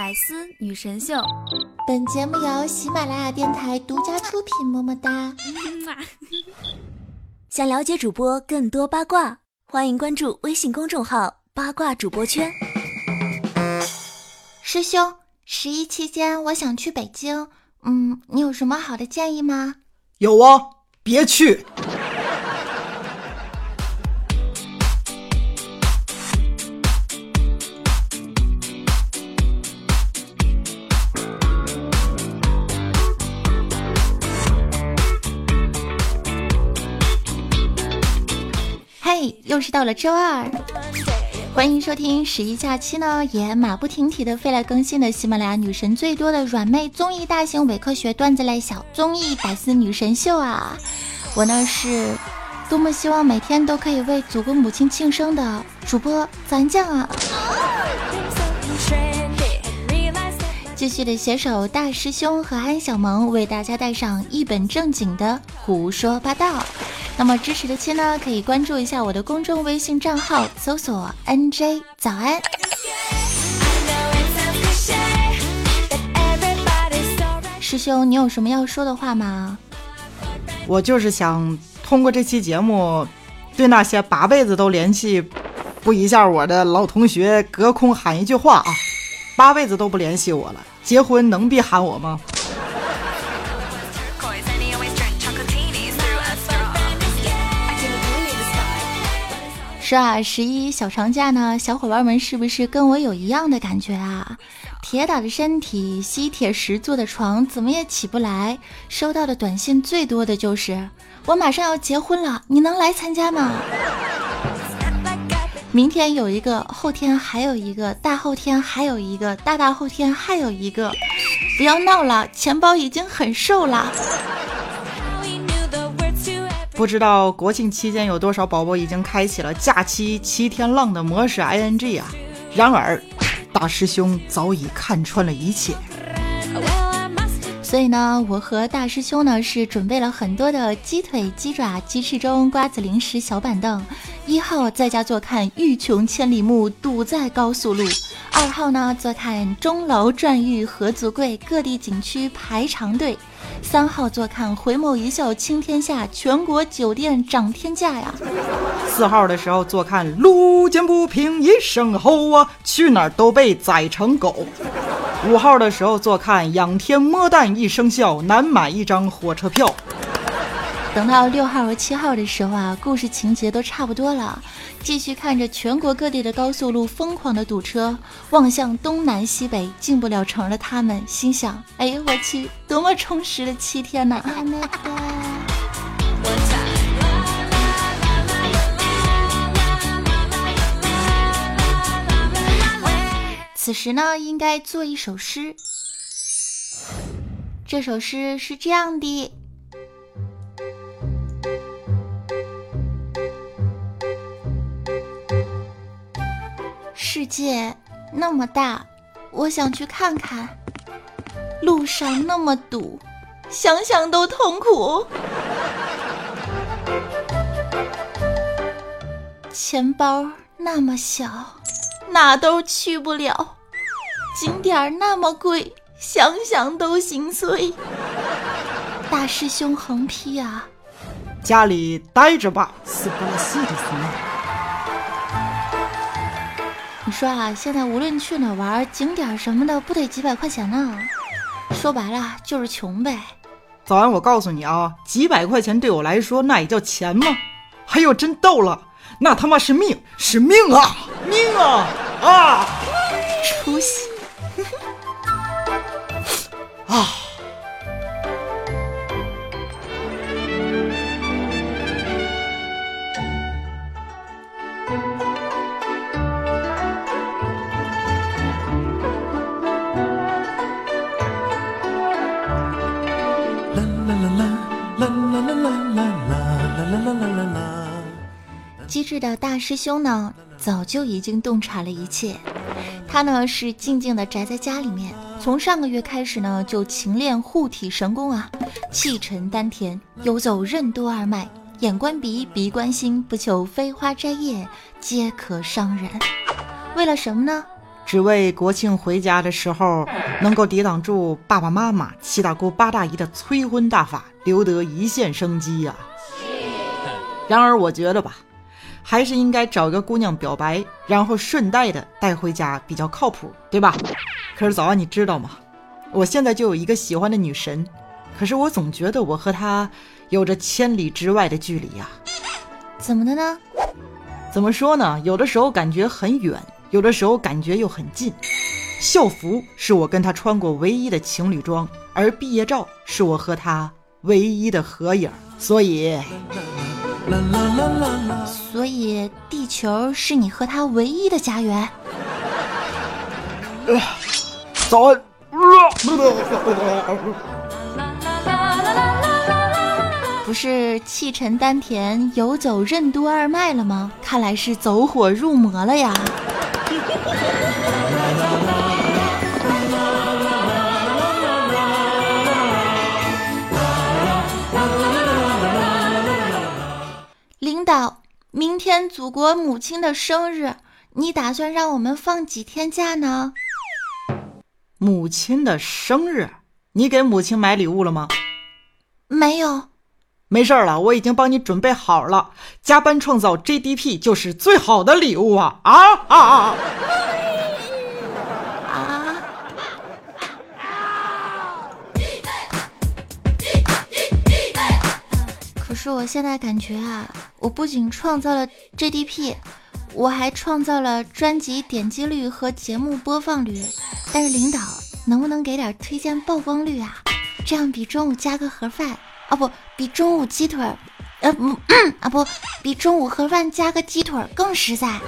百思女神秀，本节目由喜马拉雅电台独家出品。么么哒！想了解主播更多八卦，欢迎关注微信公众号“八卦主播圈”。师兄，十一期间我想去北京，嗯，你有什么好的建议吗？有啊，别去。嘿，又是到了周二，欢迎收听十一假期呢，也马不停蹄的飞来更新的喜马拉雅女神最多的软妹综艺大型伪科学段子类小综艺百思女神秀啊！我呢是多么希望每天都可以为祖国母亲庆生的主播咱酱啊！继续的携手大师兄和安小萌为大家带上一本正经的胡说八道。那么支持的亲呢，可以关注一下我的公众微信账号，搜索 NJ 早安。师兄，你有什么要说的话吗？我就是想通过这期节目，对那些八辈子都联系不一下我的老同学，隔空喊一句话啊！八辈子都不联系我了，结婚能别喊我吗？是啊，十一小长假呢，小伙伴们是不是跟我有一样的感觉啊？铁打的身体，吸铁石做的床，怎么也起不来。收到的短信最多的就是我马上要结婚了，你能来参加吗？明天有一个，后天还有一个，大后天还有一个，大大后天还有一个。不要闹了，钱包已经很瘦了。不知道国庆期间有多少宝宝已经开启了假期七天浪的模式 ing 啊！然而，大师兄早已看穿了一切。所以呢，我和大师兄呢是准备了很多的鸡腿、鸡爪、鸡翅中、瓜子零食、小板凳。一号在家坐看欲穷千里目，堵在高速路；二号呢坐看钟楼馔玉何足贵，各地景区排长队。三号坐看回眸一笑倾天下，全国酒店涨天价呀！四号的时候坐看路见不平一声吼啊，去哪儿都被宰成狗。五号的时候坐看仰天摸蛋一声笑，难买一张火车票。等到六号和七号的时候啊，故事情节都差不多了。继续看着全国各地的高速路疯狂的堵车，望向东南西北进不了城的他们，心想：哎呦，我去，多么充实的七天呐！此时呢，应该做一首诗。这首诗是这样的。世界那么大，我想去看看。路上那么堵，想想都痛苦。钱包那么小，哪都去不了。景点那么贵，想想都心碎。大师兄横批啊，家里待着吧，死不了死的死。你说啊，现在无论去哪玩，景点什么的，不得几百块钱呢？说白了就是穷呗。早安，我告诉你啊，几百块钱对我来说那也叫钱吗？哎呦，真逗了，那他妈是命，是命啊，命啊啊！出息 啊！智的大师兄呢，早就已经洞察了一切。他呢是静静的宅在家里面，从上个月开始呢就勤练护体神功啊，气沉丹田，游走任督二脉，眼观鼻，鼻观心，不求飞花摘叶皆可伤人。为了什么呢？只为国庆回家的时候能够抵挡住爸爸妈妈、七大姑八大姨的催婚大法，留得一线生机呀。然而，我觉得吧，还是应该找个姑娘表白，然后顺带的带回家比较靠谱，对吧？可是早安，你知道吗？我现在就有一个喜欢的女神，可是我总觉得我和她有着千里之外的距离呀。怎么的呢？怎么说呢？有的时候感觉很远，有的时候感觉又很近。校服是我跟她穿过唯一的情侣装，而毕业照是我和她唯一的合影。所以，所以地球是你和他唯一的家园。早安。不是气沉丹田，游走任督二脉了吗？看来是走火入魔了呀！明天祖国母亲的生日，你打算让我们放几天假呢？母亲的生日，你给母亲买礼物了吗？没有。没事了，我已经帮你准备好了。加班创造 GDP 就是最好的礼物啊！啊啊啊！啊！是我现在感觉啊，我不仅创造了 GDP，我还创造了专辑点击率和节目播放率。但是领导能不能给点推荐曝光率啊？这样比中午加个盒饭。啊不，比中午鸡腿，呃不啊不，比中午盒饭加个鸡腿更实在。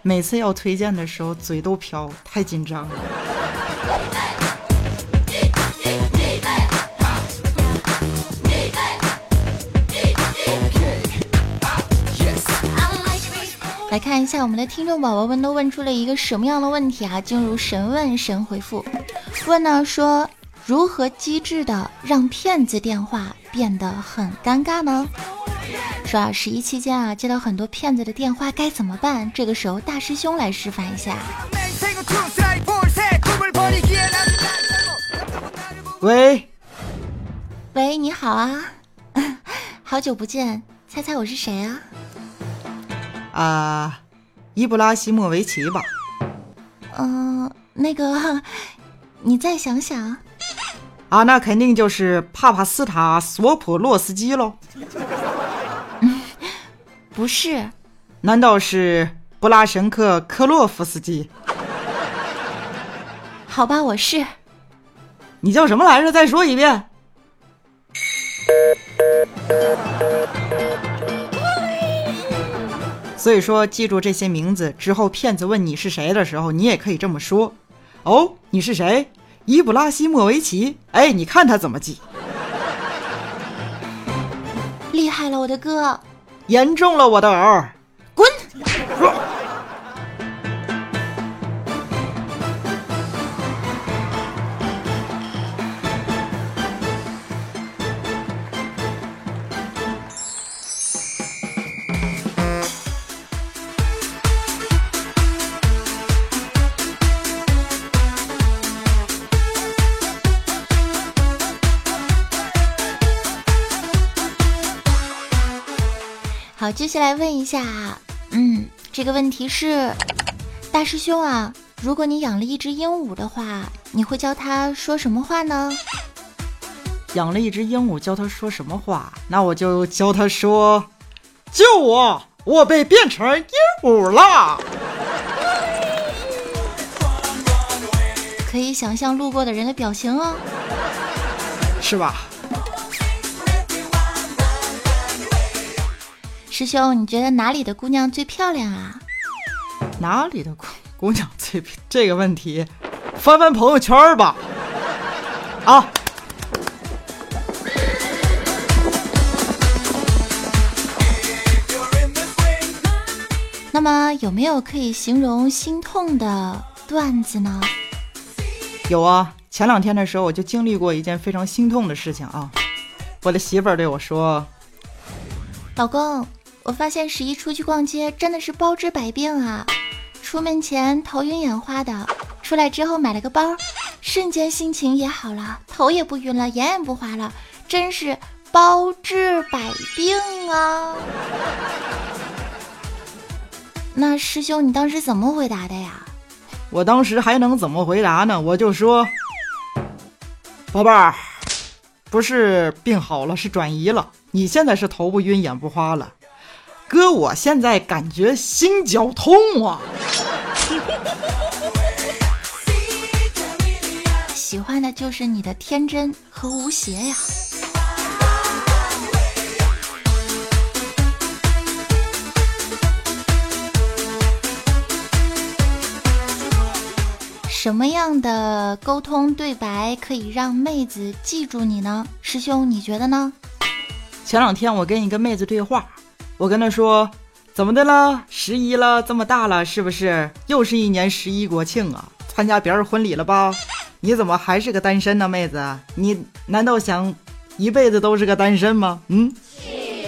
每次要推荐的时候嘴都瓢，太紧张了。来看一下我们的听众宝宝们都问出了一个什么样的问题啊？进入神问神回复，问呢说。如何机智的让骗子电话变得很尴尬呢？说啊，十一期间啊，接到很多骗子的电话该怎么办？这个时候大师兄来示范一下。喂，喂，你好啊，好久不见，猜猜我是谁啊？啊，伊布拉希莫维奇吧？嗯，那个，你再想想。啊，那肯定就是帕帕斯塔索普洛斯基喽。不是，难道是布拉什克科洛夫斯基？好吧，我是。你叫什么来着？再说一遍。所以说，记住这些名字之后，骗子问你是谁的时候，你也可以这么说：“哦，你是谁？”伊布拉希莫维奇，哎，你看他怎么记？厉害了，我的哥！严重了，我的儿！好，接下来问一下，嗯，这个问题是，大师兄啊，如果你养了一只鹦鹉的话，你会教它说什么话呢？养了一只鹦鹉，教它说什么话？那我就教它说：“救我，我被变成鹦鹉了。”可以想象路过的人的表情哦，是吧？师兄，你觉得哪里的姑娘最漂亮啊？哪里的姑姑娘最这个问题，翻翻朋友圈吧。啊。那么有没有可以形容心痛的段子呢？有啊，前两天的时候我就经历过一件非常心痛的事情啊。我的媳妇儿对我说：“老公。”我发现十一出去逛街真的是包治百病啊！出门前头晕眼花的，出来之后买了个包，瞬间心情也好了，头也不晕了，眼也不花了，真是包治百病啊！那师兄，你当时怎么回答的呀？我当时还能怎么回答呢？我就说，宝贝儿，不是病好了，是转移了。你现在是头不晕眼不花了，哥，我现在感觉心绞痛啊！喜欢的就是你的天真和无邪呀。什么样的沟通对白可以让妹子记住你呢？师兄，你觉得呢？前两天我跟一个妹子对话，我跟他说：“怎么的了？十一了，这么大了，是不是又是一年十一国庆啊？参加别人婚礼了吧？你怎么还是个单身呢，妹子？你难道想一辈子都是个单身吗？”嗯，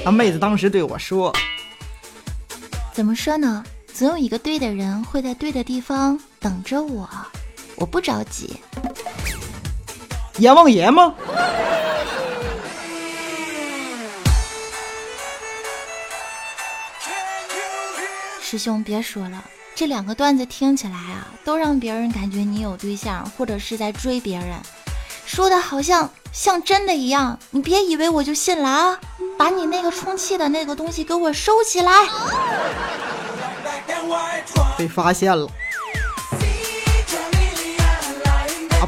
那妹子当时对我说：“怎么说呢？总有一个对的人会在对的地方等着我。”我不着急，阎王爷吗？师兄别说了，这两个段子听起来啊，都让别人感觉你有对象，或者是在追别人，说的好像像真的一样。你别以为我就信了啊！把你那个充气的那个东西给我收起来！被发现了。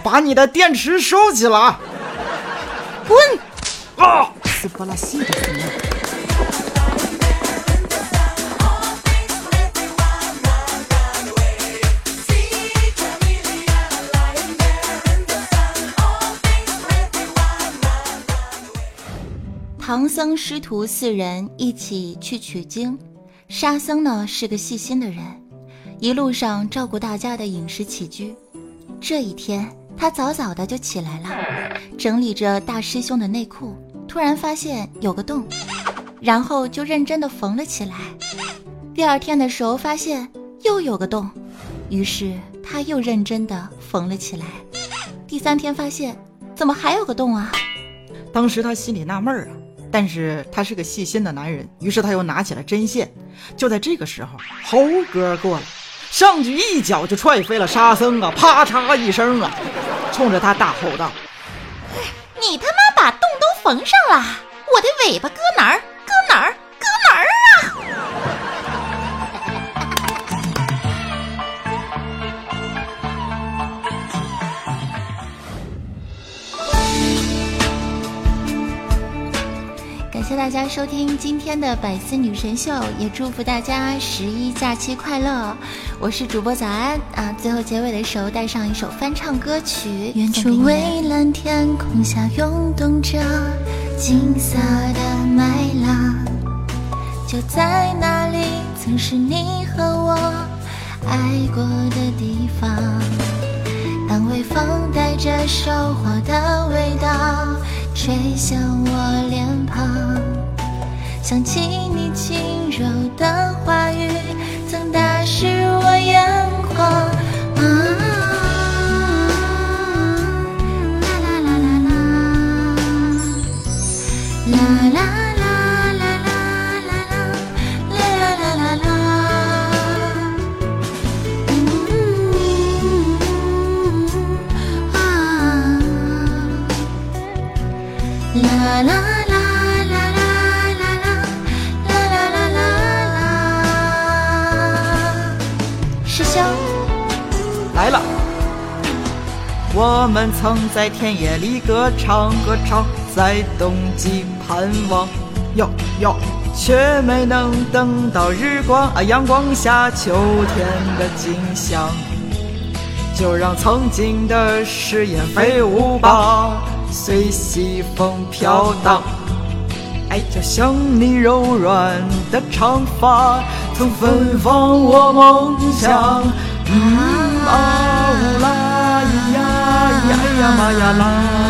把你的电池收起来！滚！啊！死巴拉西的唐僧师徒四人一起去取经，沙僧呢是个细心的人，一路上照顾大家的饮食起居。这一天。他早早的就起来了，整理着大师兄的内裤，突然发现有个洞，然后就认真的缝了起来。第二天的时候发现又有个洞，于是他又认真的缝了起来。第三天发现怎么还有个洞啊？当时他心里纳闷儿啊，但是他是个细心的男人，于是他又拿起了针线。就在这个时候，猴哥过来。上去一脚就踹飞了沙僧啊！啪嚓一声啊，冲着他大吼道：“你他妈把洞都缝上了，我的尾巴搁哪儿？搁哪儿？谢大家收听今天的百思女神秀，也祝福大家十一假期快乐。我是主播早安啊，最后结尾的时候带上一首翻唱歌曲。远处蔚蓝天空下涌动着金色的麦浪，就在那里，曾是你和我爱过的地方。当微风带着收获的味道。吹向我脸庞，想起你轻柔的话语，曾打湿我眼眶。啊，我们曾在田野里歌唱，歌唱在冬季盼望，哟哟，却没能等到日光啊阳光下秋天的景象。就让曾经的誓言飞舞吧，随西风飘荡。哎，就像你柔软的长发，曾芬芳我梦想。嗯啊啦啦啦。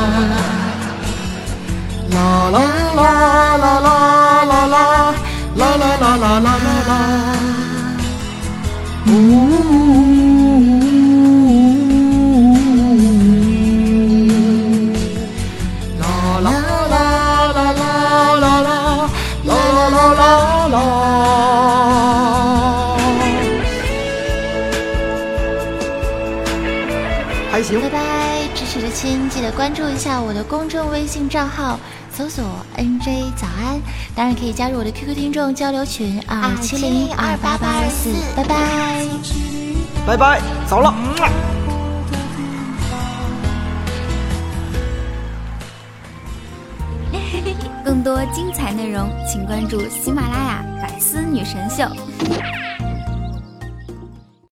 还行。拜拜，支持的亲记得关注一下我的公众微信账号，搜索 NJ 早安，当然可以加入我的 QQ 听众交流群二七零二八八二四，拜拜，拜拜，走了。更多精彩内容，请关注喜马拉雅《百思女神秀》。